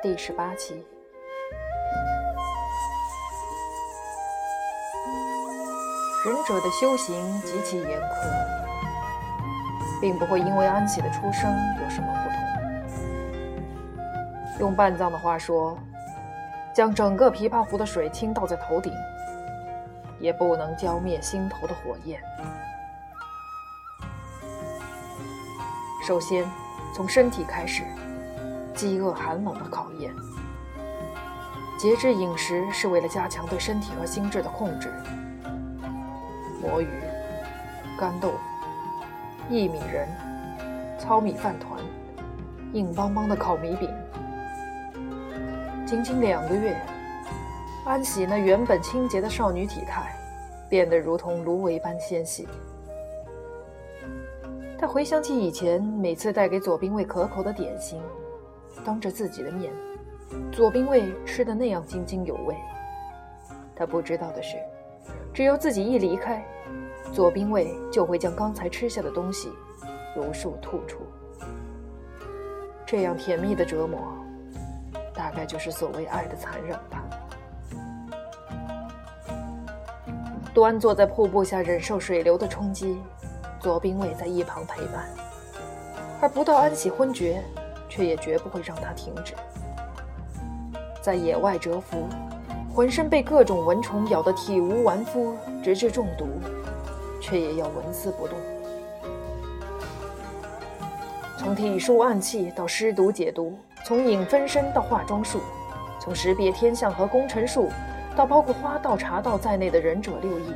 第十八期。忍者的修行极其严苛，并不会因为安喜的出生有什么不同。用半藏的话说，将整个琵琶湖的水倾倒在头顶，也不能浇灭心头的火焰。首先，从身体开始，饥饿寒冷的考验。节制饮食是为了加强对身体和心智的控制。魔芋、干豆、薏米仁、糙米饭团、硬邦邦的烤米饼。仅仅两个月，安喜那原本清洁的少女体态，变得如同芦苇般纤细。他回想起以前每次带给左兵卫可口的点心，当着自己的面，左兵卫吃的那样津津有味。他不知道的是。只要自己一离开，左兵卫就会将刚才吃下的东西如数吐出。这样甜蜜的折磨，大概就是所谓爱的残忍吧。端坐在瀑布下忍受水流的冲击，左兵卫在一旁陪伴，而不到安喜昏厥，却也绝不会让他停止。在野外蛰伏。浑身被各种蚊虫咬得体无完肤，直至中毒，却也要纹丝不动。从体术暗器到尸毒解毒，从影分身到化妆术，从识别天象和工程术，到包括花道、茶道在内的忍者六艺，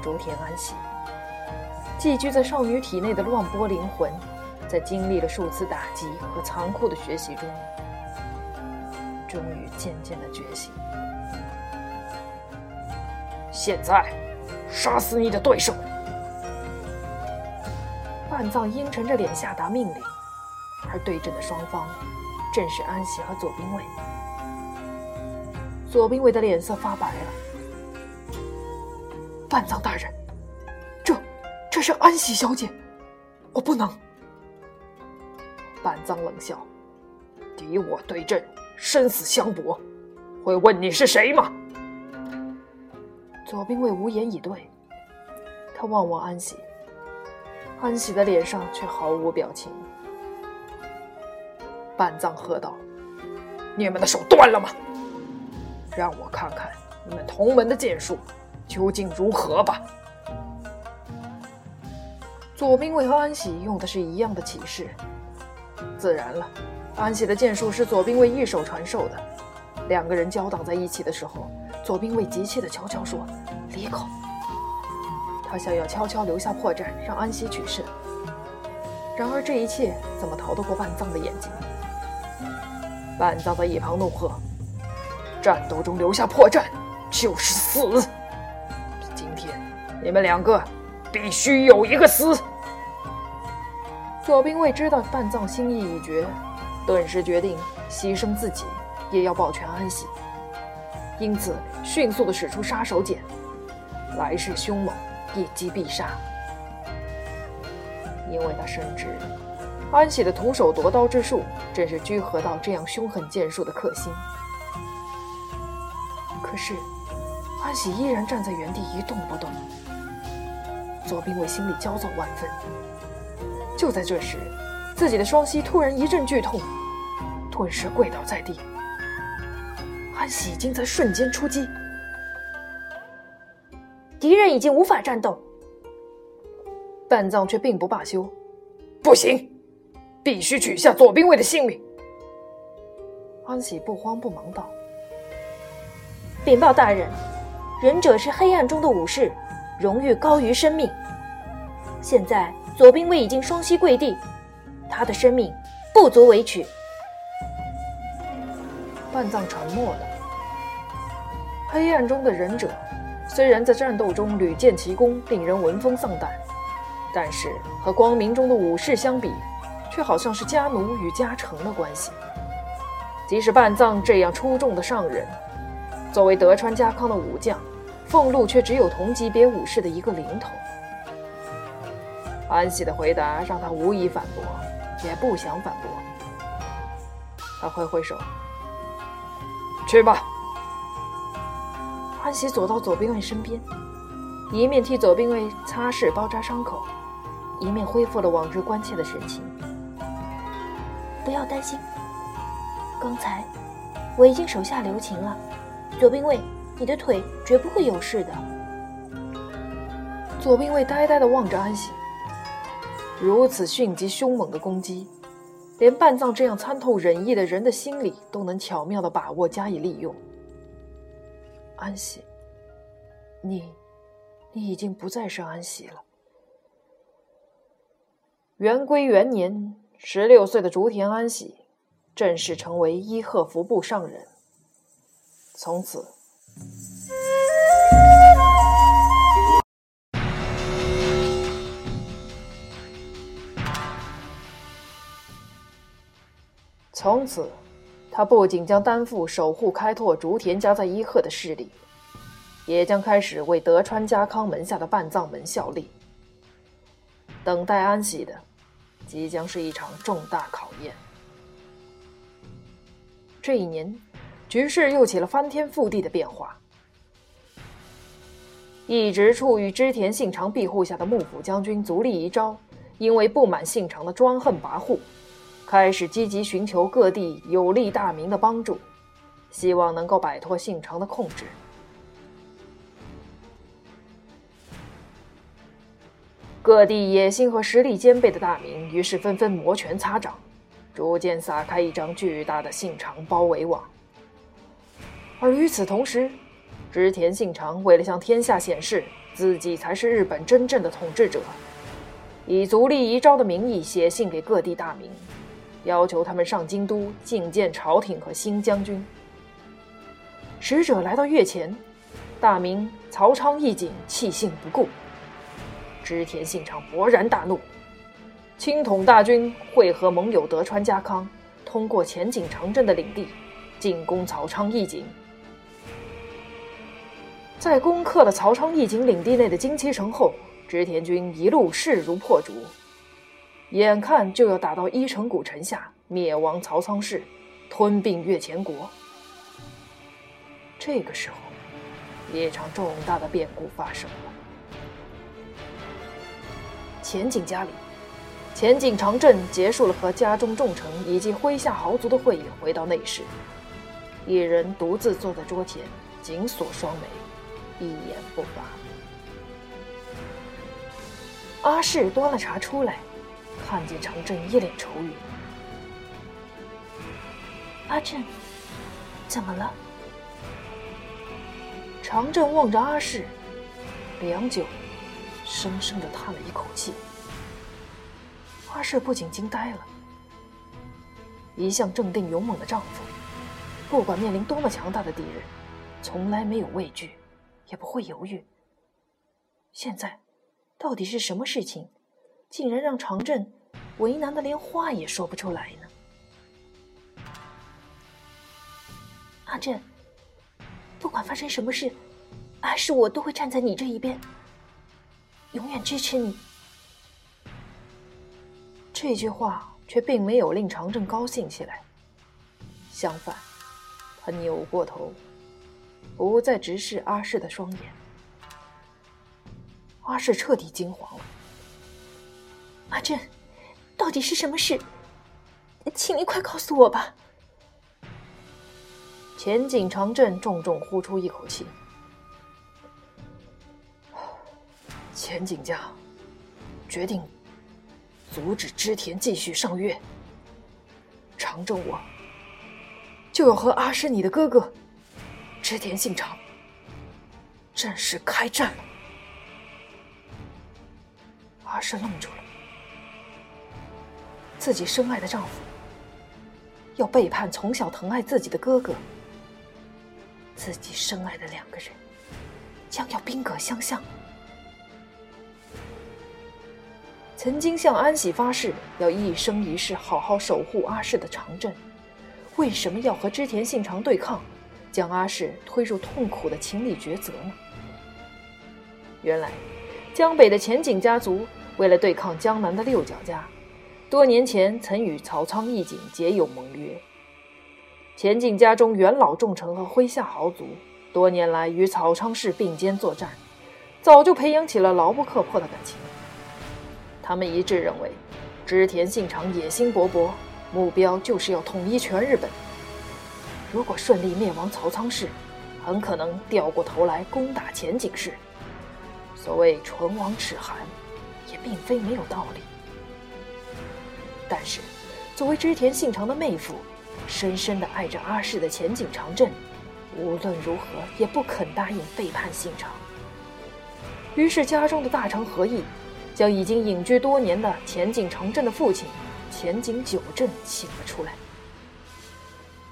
竹田安喜寄居在少女体内的乱波灵魂，在经历了数次打击和残酷的学习中。终于渐渐的觉醒。现在，杀死你的对手！半藏阴沉着脸下达命令，而对阵的双方正是安喜和左兵卫。左兵卫的脸色发白了。半藏大人，这这是安喜小姐，我不能。半藏冷笑：“敌我对阵。”生死相搏，会问你是谁吗？左兵卫无言以对，他望望安喜，安喜的脸上却毫无表情。半藏喝道：“你们的手断了吗？让我看看你们同门的剑术究竟如何吧。”左兵卫和安喜用的是一样的起势，自然了。安喜的剑术是左兵卫一手传授的，两个人交挡在一起的时候，左兵卫急切地悄悄说：“离口。”他想要悄悄留下破绽，让安喜取胜。然而这一切怎么逃得过半藏的眼睛？半藏在一旁怒喝：“战斗中留下破绽就是死！今天你们两个必须有一个死！”左兵卫知道范藏心意已决。顿时决定牺牲自己，也要保全安喜。因此，迅速地使出杀手锏，来势凶猛，一击必杀。因为他深知，安喜的徒手夺刀之术，正是居合道这样凶狠剑术的克星。可是，安喜依然站在原地一动不动。左兵卫心里焦躁万分。就在这时，自己的双膝突然一阵剧痛，顿时跪倒在地。安喜已经在瞬间出击，敌人已经无法战斗。半藏却并不罢休，不行，必须取下左兵卫的性命。安喜不慌不忙道：“禀报大人，忍者是黑暗中的武士，荣誉高于生命。现在左兵卫已经双膝跪地。”他的生命不足为取。半藏沉默了。黑暗中的忍者，虽然在战斗中屡建奇功，令人闻风丧胆，但是和光明中的武士相比，却好像是家奴与家臣的关系。即使半藏这样出众的上人，作为德川家康的武将，俸禄却只有同级别武士的一个零头。安喜的回答让他无以反驳。也不想反驳。他挥挥手：“去吧。”安喜走到左兵卫身边，一面替左兵卫擦拭包扎伤口，一面恢复了往日关切的神情。不要担心，刚才我已经手下留情了。左兵卫，你的腿绝不会有事的。左兵卫呆呆地望着安喜，如此迅疾凶猛的攻击，连半藏这样参透忍意的人的心理都能巧妙地把握加以利用。安喜，你，你已经不再是安喜了。元龟元年，十六岁的竹田安喜正式成为伊贺服部上人。从此，从此。他不仅将担负守护开拓竹田家在伊贺的势力，也将开始为德川家康门下的半藏门效力。等待安喜的，即将是一场重大考验。这一年，局势又起了翻天覆地的变化。一直处于织田信长庇护下的幕府将军足利义昭，因为不满信长的专横跋扈。开始积极寻求各地有利大明的帮助，希望能够摆脱信长的控制。各地野心和实力兼备的大明于是纷纷摩拳擦掌，逐渐撒开一张巨大的信长包围网。而与此同时，织田信长为了向天下显示自己才是日本真正的统治者，以足利遗诏的名义写信给各地大名。要求他们上京都觐见朝廷和新将军。使者来到月前，大明曹昌义景弃信不顾。织田信长勃然大怒，亲统大军会合盟友德川家康，通过前景城镇的领地进攻曹昌义景。在攻克了曹昌义景领地内的金崎城后，织田军一路势如破竹。眼看就要打到伊城古城下，灭亡曹仓氏，吞并越前国。这个时候，一场重大的变故发生了。前景家里，前景长政结束了和家中重臣以及麾下豪族的会议，回到内室，一人独自坐在桌前，紧锁双眉，一言不发。阿氏端了茶出来。看见长振一脸愁云，阿正，怎么了？长正望着阿氏，良久，深深的叹了一口气。阿氏不仅惊呆了，一向镇定勇猛的丈夫，不管面临多么强大的敌人，从来没有畏惧，也不会犹豫。现在，到底是什么事情，竟然让长振？为难的连话也说不出来呢。阿正，不管发生什么事，阿是我都会站在你这一边，永远支持你。这句话却并没有令长正高兴起来，相反，他扭过头，不再直视阿氏的双眼。阿氏彻底惊慌了。阿正。到底是什么事？请你快告诉我吧。前景长镇重重呼出一口气。前景家决定阻止织田继续上月，长政我就要和阿诗你的哥哥织田信长正式开战了。阿诗愣住了。自己深爱的丈夫要背叛从小疼爱自己的哥哥，自己深爱的两个人将要兵戈相向。曾经向安喜发誓要一生一世好好守护阿氏的长政，为什么要和织田信长对抗，将阿氏推入痛苦的情理抉择呢？原来，江北的前景家族为了对抗江南的六角家。多年前曾与曹仓义景结有盟约，前景家中元老重臣和麾下豪族，多年来与曹仓氏并肩作战，早就培养起了牢不可破的感情。他们一致认为，织田信长野心勃勃，目标就是要统一全日本。如果顺利灭亡曹仓氏，很可能掉过头来攻打前景氏。所谓“唇亡齿寒”，也并非没有道理。但是，作为织田信长的妹夫，深深的爱着阿市的前景长政，无论如何也不肯答应背叛信长。于是，家中的大臣和议，将已经隐居多年的前景长政的父亲前景久政请了出来。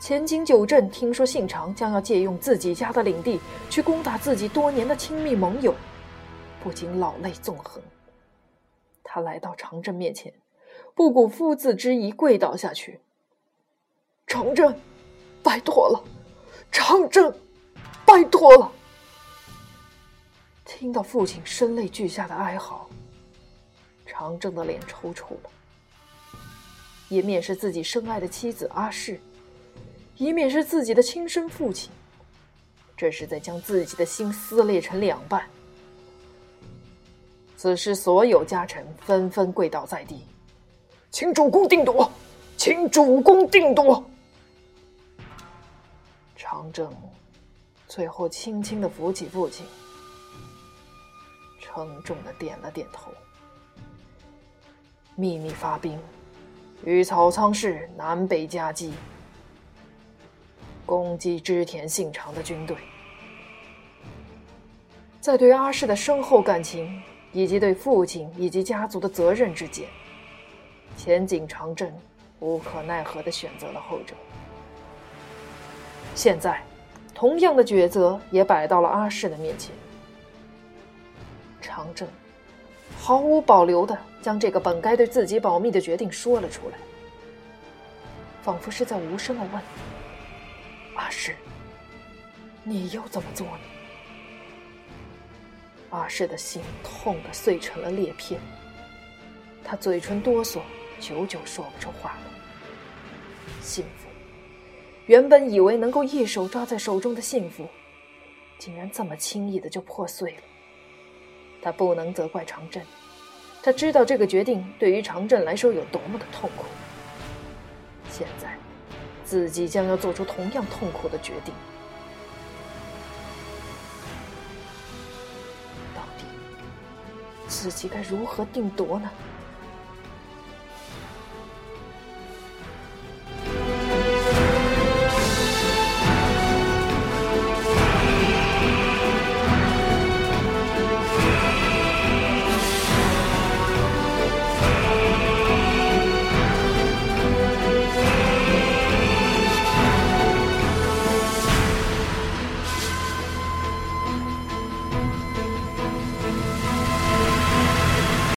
前景久政听说信长将要借用自己家的领地去攻打自己多年的亲密盟友。不禁老泪纵横，他来到长政面前，不顾夫子之谊，跪倒下去。长征，拜托了，长征，拜托了。听到父亲声泪俱下的哀嚎，长征的脸抽搐了，一面是自己深爱的妻子阿氏，一面是自己的亲生父亲，这是在将自己的心撕裂成两半。此时，所有家臣纷纷跪倒在地，请主公定夺，请主公定夺。长政最后轻轻的扶起父亲，沉重的点了点头，秘密发兵，与草仓氏南北夹击，攻击织田信长的军队。在对阿市的深厚感情。以及对父亲以及家族的责任之间，前景长政无可奈何的选择了后者。现在，同样的抉择也摆到了阿市的面前。长政毫无保留的将这个本该对自己保密的决定说了出来，仿佛是在无声的问：“阿市，你又怎么做呢？”阿氏的心痛得碎成了裂片，他嘴唇哆嗦，久久说不出话来。幸福，原本以为能够一手抓在手中的幸福，竟然这么轻易的就破碎了。他不能责怪长镇，他知道这个决定对于长镇来说有多么的痛苦。现在，自己将要做出同样痛苦的决定。到底自己该如何定夺呢？